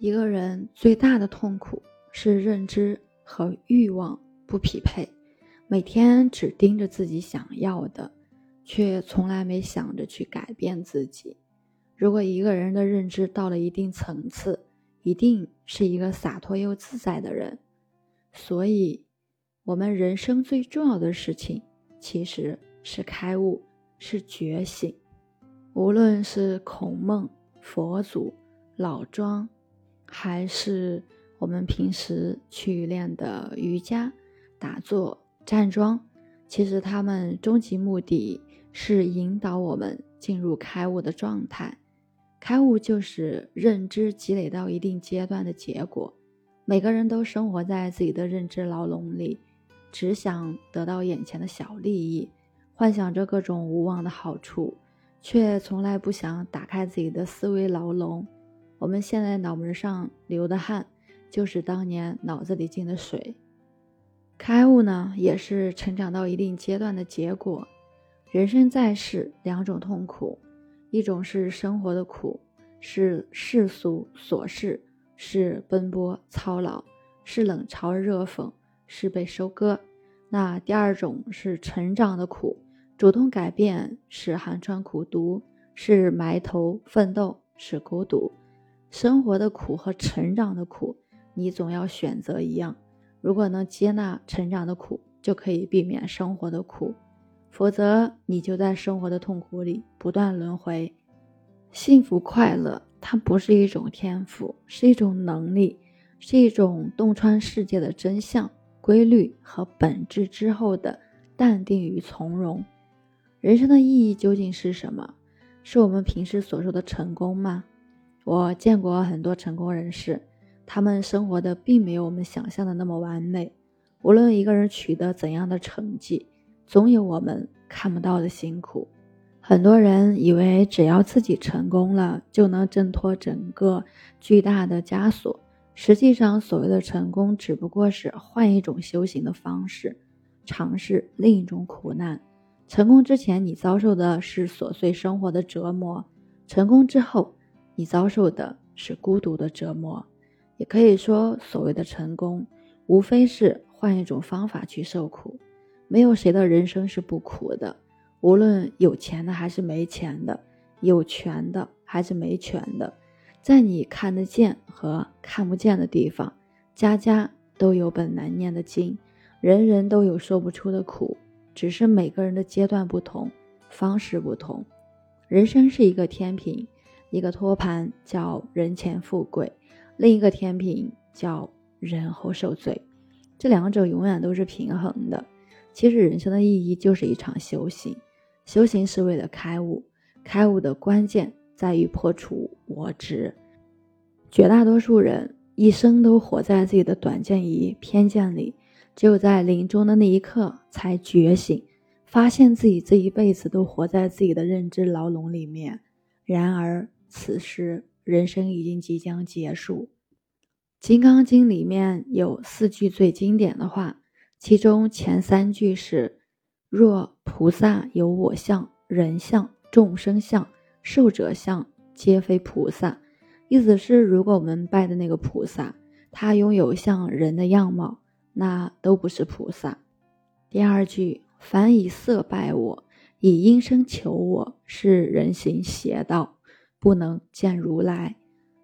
一个人最大的痛苦是认知和欲望不匹配，每天只盯着自己想要的，却从来没想着去改变自己。如果一个人的认知到了一定层次，一定是一个洒脱又自在的人。所以，我们人生最重要的事情其实是开悟，是觉醒。无论是孔孟、佛祖、老庄，还是我们平时去练的瑜伽、打坐、站桩，其实他们终极目的是引导我们进入开悟的状态。开悟就是认知积累到一定阶段的结果。每个人都生活在自己的认知牢笼里，只想得到眼前的小利益，幻想着各种无望的好处，却从来不想打开自己的思维牢笼。我们现在脑门上流的汗，就是当年脑子里进的水。开悟呢，也是成长到一定阶段的结果。人生在世，两种痛苦。一种是生活的苦，是世俗琐事，是奔波操劳，是冷嘲热讽，是被收割。那第二种是成长的苦，主动改变是寒窗苦读，是埋头奋斗，是孤独。生活的苦和成长的苦，你总要选择一样。如果能接纳成长的苦，就可以避免生活的苦。否则，你就在生活的痛苦里不断轮回。幸福快乐，它不是一种天赋，是一种能力，是一种洞穿世界的真相、规律和本质之后的淡定与从容。人生的意义究竟是什么？是我们平时所说的成功吗？我见过很多成功人士，他们生活的并没有我们想象的那么完美。无论一个人取得怎样的成绩，总有我们看不到的辛苦。很多人以为只要自己成功了，就能挣脱整个巨大的枷锁。实际上，所谓的成功只不过是换一种修行的方式，尝试另一种苦难。成功之前，你遭受的是琐碎生活的折磨；成功之后，你遭受的是孤独的折磨。也可以说，所谓的成功，无非是换一种方法去受苦。没有谁的人生是不苦的，无论有钱的还是没钱的，有权的还是没权的，在你看得见和看不见的地方，家家都有本难念的经，人人都有说不出的苦，只是每个人的阶段不同，方式不同。人生是一个天平，一个托盘叫人前富贵，另一个天平叫人后受罪，这两者永远都是平衡的。其实人生的意义就是一场修行，修行是为了开悟，开悟的关键在于破除我执。绝大多数人一生都活在自己的短见与偏见里，只有在临终的那一刻才觉醒，发现自己这一辈子都活在自己的认知牢笼里面。然而此时人生已经即将结束。《金刚经》里面有四句最经典的话。其中前三句是：“若菩萨有我相、人相、众生相、寿者相，皆非菩萨。”意思是，如果我们拜的那个菩萨，他拥有像人的样貌，那都不是菩萨。第二句：“凡以色拜我，以音声求我，是人行邪道，不能见如来。”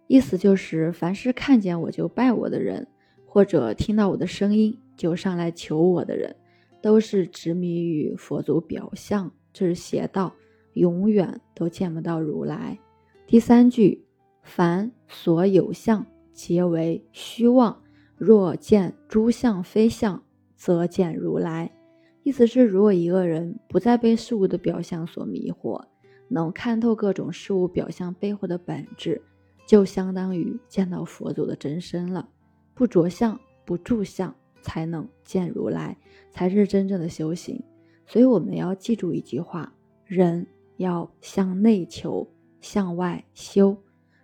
意思就是，凡是看见我就拜我的人，或者听到我的声音。就上来求我的人，都是执迷于佛祖表象，这是邪道，永远都见不到如来。第三句，凡所有相，皆为虚妄。若见诸相非相，则见如来。意思是，如果一个人不再被事物的表象所迷惑，能看透各种事物表象背后的本质，就相当于见到佛祖的真身了。不着相，不住相。才能见如来，才是真正的修行。所以我们要记住一句话：人要向内求，向外修。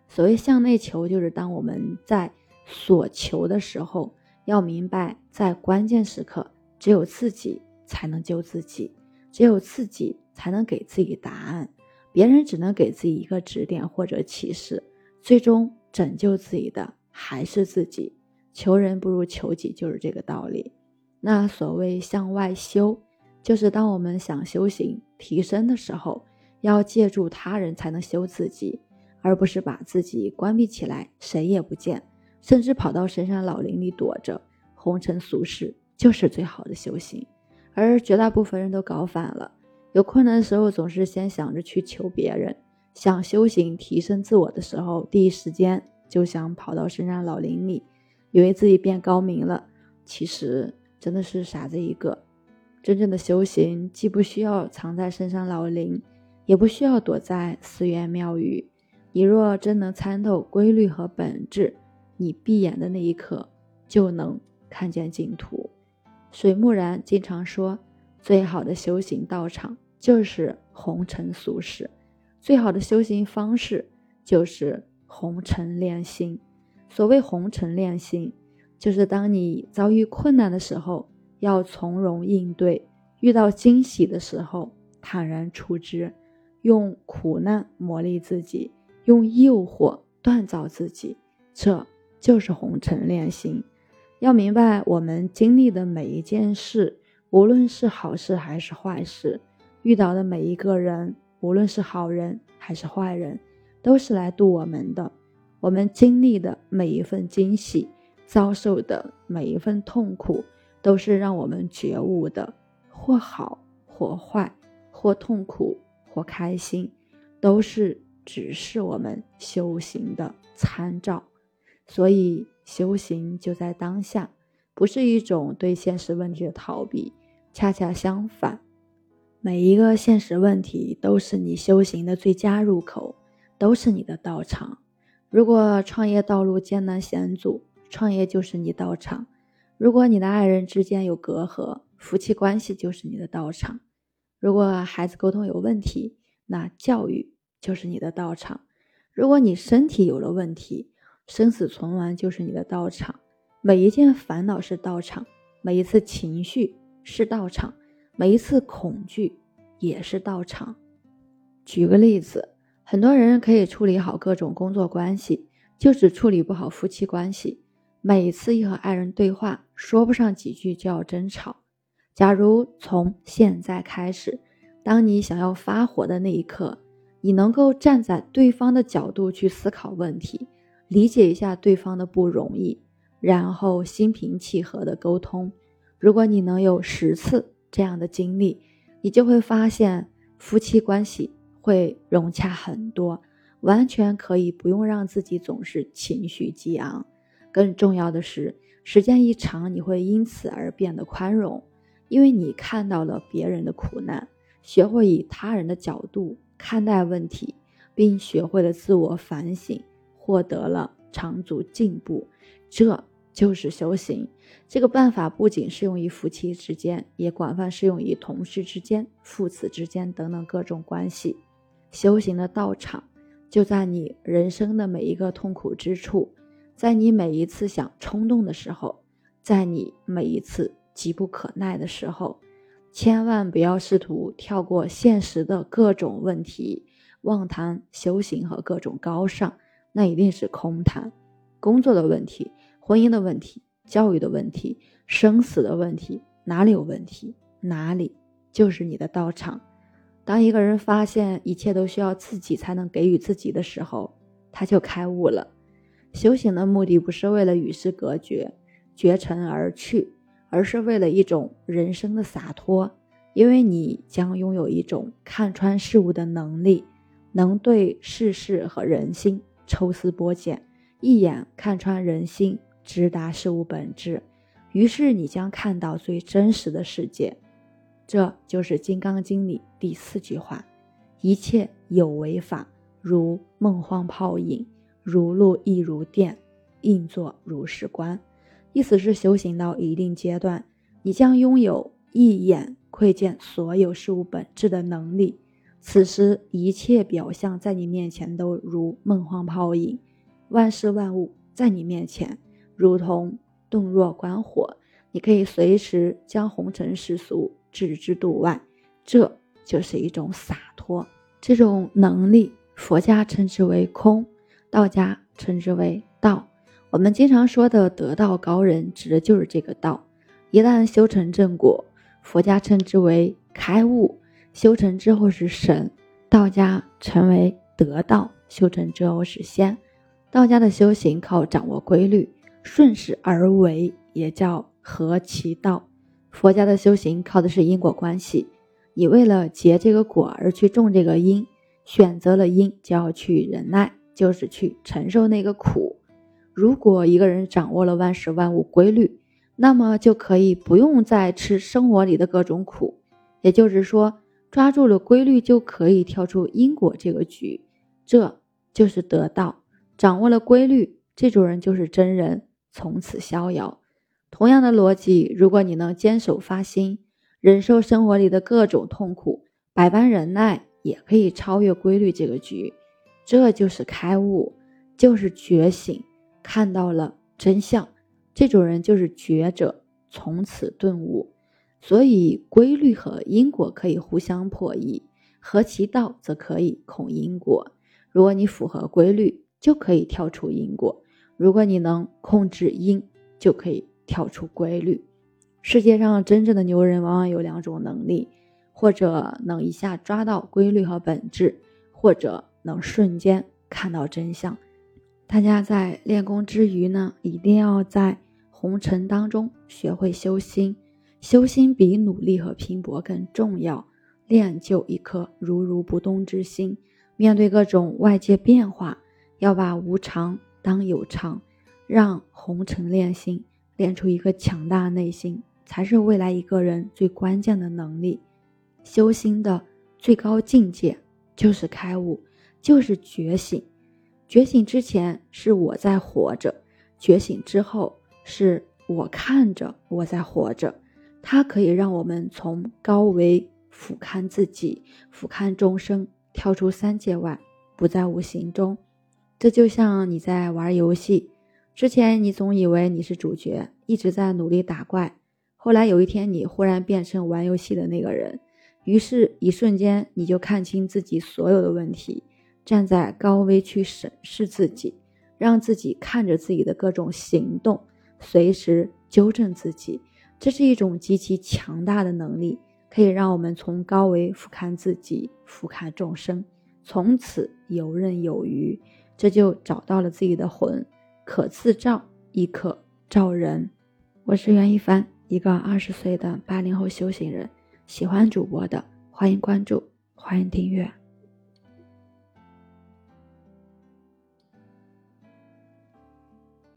所谓向内求，就是当我们在所求的时候，要明白，在关键时刻，只有自己才能救自己，只有自己才能给自己答案，别人只能给自己一个指点或者启示，最终拯救自己的还是自己。求人不如求己，就是这个道理。那所谓向外修，就是当我们想修行提升的时候，要借助他人才能修自己，而不是把自己关闭起来，谁也不见，甚至跑到深山老林里躲着，红尘俗世就是最好的修行。而绝大部分人都搞反了，有困难的时候总是先想着去求别人，想修行提升自我的时候，第一时间就想跑到深山老林里，以为自己变高明了，其实真的是傻子一个。真正的修行既不需要藏在深山老林，也不需要躲在寺院庙宇。你若真能参透规律和本质，你闭眼的那一刻就能看见净土。水木然经常说，最好的修行道场就是红尘俗世，最好的修行方式就是红尘炼心。所谓红尘炼心，就是当你遭遇困难的时候，要从容应对；遇到惊喜的时候，坦然处之。用苦难磨砺自己，用诱惑锻造自己，这就是红尘炼心。要明白，我们经历的每一件事，无论是好事还是坏事，遇到的每一个人，无论是好人还是坏人，都是来渡我们的。我们经历的每一份惊喜，遭受的每一份痛苦，都是让我们觉悟的，或好或坏，或痛苦或开心，都是指示我们修行的参照。所以。修行就在当下，不是一种对现实问题的逃避，恰恰相反，每一个现实问题都是你修行的最佳入口，都是你的道场。如果创业道路艰难险阻，创业就是你道场；如果你的爱人之间有隔阂，夫妻关系就是你的道场；如果孩子沟通有问题，那教育就是你的道场；如果你身体有了问题，生死存亡就是你的道场，每一件烦恼是道场，每一次情绪是道场，每一次恐惧也是道场。举个例子，很多人可以处理好各种工作关系，就只处理不好夫妻关系。每次一和爱人对话，说不上几句就要争吵。假如从现在开始，当你想要发火的那一刻，你能够站在对方的角度去思考问题。理解一下对方的不容易，然后心平气和的沟通。如果你能有十次这样的经历，你就会发现夫妻关系会融洽很多，完全可以不用让自己总是情绪激昂。更重要的是，时间一长，你会因此而变得宽容，因为你看到了别人的苦难，学会以他人的角度看待问题，并学会了自我反省。获得了长足进步，这就是修行。这个办法不仅适用于夫妻之间，也广泛适用于同事之间、父子之间等等各种关系。修行的道场就在你人生的每一个痛苦之处，在你每一次想冲动的时候，在你每一次急不可耐的时候，千万不要试图跳过现实的各种问题，妄谈修行和各种高尚。那一定是空谈，工作的问题、婚姻的问题、教育的问题、生死的问题，哪里有问题，哪里就是你的道场。当一个人发现一切都需要自己才能给予自己的时候，他就开悟了。修行的目的不是为了与世隔绝、绝尘而去，而是为了一种人生的洒脱，因为你将拥有一种看穿事物的能力，能对世事和人心。抽丝剥茧，一眼看穿人心，直达事物本质。于是你将看到最真实的世界。这就是《金刚经》里第四句话：“一切有为法，如梦幻泡影，如露亦如电，应作如是观。”意思是修行到一定阶段，你将拥有一眼窥见所有事物本质的能力。此时，一切表象在你面前都如梦幻泡影，万事万物在你面前如同洞若观火，你可以随时将红尘世俗置之度外，这就是一种洒脱。这种能力，佛家称之为空，道家称之为道。我们经常说的得道高人，指的就是这个道。一旦修成正果，佛家称之为开悟；修成之后是神，道家称为得道；修成之后是仙。道家的修行靠掌握规律，顺势而为，也叫合其道。佛家的修行靠的是因果关系，你为了结这个果而去种这个因，选择了因就要去忍耐，就是去承受那个苦。如果一个人掌握了万事万物规律，那么就可以不用再吃生活里的各种苦。也就是说，抓住了规律，就可以跳出因果这个局，这就是得道。掌握了规律，这种人就是真人，从此逍遥。同样的逻辑，如果你能坚守发心，忍受生活里的各种痛苦，百般忍耐，也可以超越规律这个局。这就是开悟，就是觉醒。看到了真相，这种人就是觉者，从此顿悟。所以，规律和因果可以互相破译，合其道则可以控因果。如果你符合规律，就可以跳出因果；如果你能控制因，就可以跳出规律。世界上真正的牛人，往往有两种能力：或者能一下抓到规律和本质，或者能瞬间看到真相。大家在练功之余呢，一定要在红尘当中学会修心。修心比努力和拼搏更重要。练就一颗如如不动之心，面对各种外界变化，要把无常当有常，让红尘练心，练出一个强大内心，才是未来一个人最关键的能力。修心的最高境界就是开悟，就是觉醒。觉醒之前是我在活着，觉醒之后是我看着我在活着。它可以让我们从高维俯瞰自己，俯瞰众生，跳出三界外，不在无形中。这就像你在玩游戏，之前你总以为你是主角，一直在努力打怪，后来有一天你忽然变成玩游戏的那个人，于是，一瞬间你就看清自己所有的问题。站在高危去审视自己，让自己看着自己的各种行动，随时纠正自己，这是一种极其强大的能力，可以让我们从高维俯瞰自己，俯瞰众生，从此游刃有余。这就找到了自己的魂，可自照，亦可照人。我是袁一凡，一个二十岁的八零后修行人。喜欢主播的，欢迎关注，欢迎订阅。